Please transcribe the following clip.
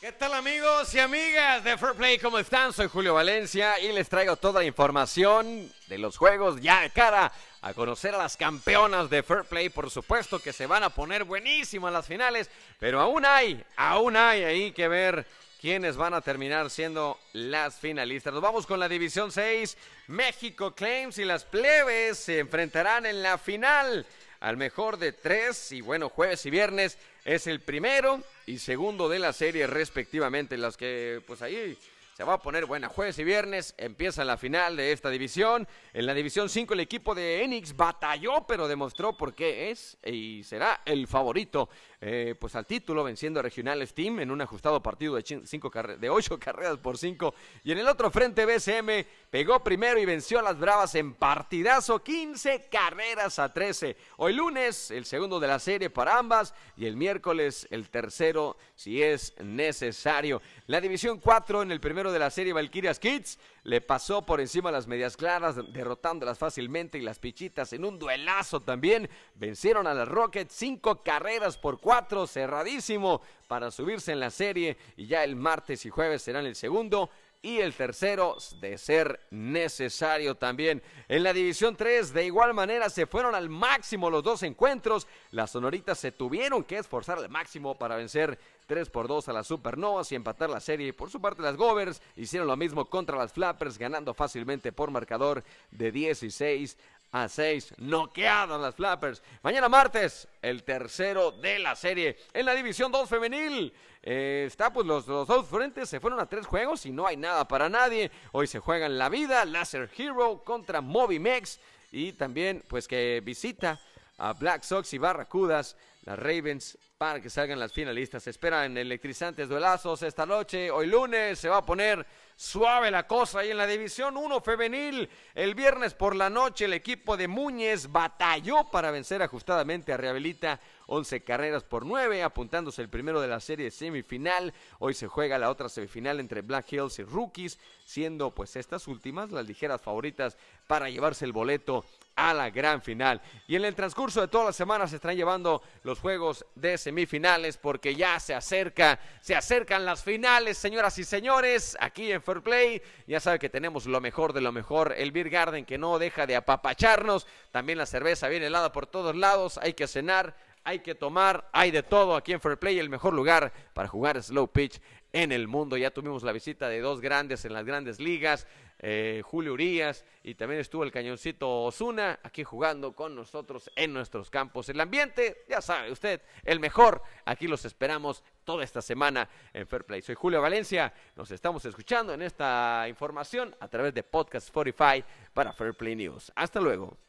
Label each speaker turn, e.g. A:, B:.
A: ¿Qué tal amigos y amigas de Fair Play? ¿Cómo están? Soy Julio Valencia y les traigo toda la información de los juegos ya de cara a conocer a las campeonas de Fair Play. Por supuesto que se van a poner buenísimas las finales, pero aún hay, aún hay ahí que ver quiénes van a terminar siendo las finalistas. Nos vamos con la División 6. México Claims y las plebes se enfrentarán en la final al mejor de tres. Y bueno, jueves y viernes es el primero y segundo de la serie respectivamente. Las que pues ahí se va a poner buena. Jueves y viernes empieza la final de esta división. En la división 5 el equipo de Enix batalló, pero demostró por qué es y será el favorito eh, pues al título, venciendo a Regionales Team en un ajustado partido de, cinco de 8 carreras por 5. Y en el otro frente BCM pegó primero y venció a las Bravas en partidazo 15 carreras a 13. Hoy lunes el segundo de la serie para ambas y el miércoles el tercero si es necesario. La división 4 en el primero de la serie Valkyrias Kids. Le pasó por encima las medias claras, derrotándolas fácilmente y las pichitas en un duelazo también. Vencieron a las Rockets cinco carreras por cuatro, cerradísimo para subirse en la serie. Y ya el martes y jueves serán el segundo y el tercero de ser necesario también. En la División 3, de igual manera, se fueron al máximo los dos encuentros. Las Sonoritas se tuvieron que esforzar al máximo para vencer 3 por 2 a las Supernovas y empatar la serie. Por su parte, las Govers hicieron lo mismo contra las Flappers, ganando fácilmente por marcador de 16 a 6. Noqueadas las Flappers. Mañana martes, el tercero de la serie. En la División 2 femenil, eh, está pues los, los, dos frentes se fueron a tres juegos y no hay nada para nadie. Hoy se juegan la vida, Laser Hero contra Movimex y también pues que visita a Black Sox y Barracudas, las Ravens, para que salgan las finalistas. Se esperan electrizantes duelazos esta noche. Hoy lunes se va a poner suave la cosa ahí en la División 1 femenil. El viernes por la noche el equipo de Muñez batalló para vencer ajustadamente a Rehabilita 11 carreras por 9, apuntándose el primero de la serie semifinal. Hoy se juega la otra semifinal entre Black Hills y Rookies, siendo pues estas últimas las ligeras favoritas para llevarse el boleto a la gran final. Y en el transcurso de toda la semana se están llevando los juegos de semifinales porque ya se acerca, se acercan las finales, señoras y señores, aquí en Fair Play. Ya sabe que tenemos lo mejor de lo mejor, el Beer Garden que no deja de apapacharnos, también la cerveza viene helada por todos lados, hay que cenar, hay que tomar, hay de todo aquí en Fair Play, el mejor lugar para jugar slow pitch en el mundo. Ya tuvimos la visita de dos grandes en las grandes ligas, eh, Julio Urias y también estuvo el cañoncito Osuna aquí jugando con nosotros en nuestros campos. El ambiente, ya sabe usted, el mejor. Aquí los esperamos toda esta semana en Fair Play. Soy Julio Valencia, nos estamos escuchando en esta información a través de Podcast Spotify para Fair Play News. Hasta luego.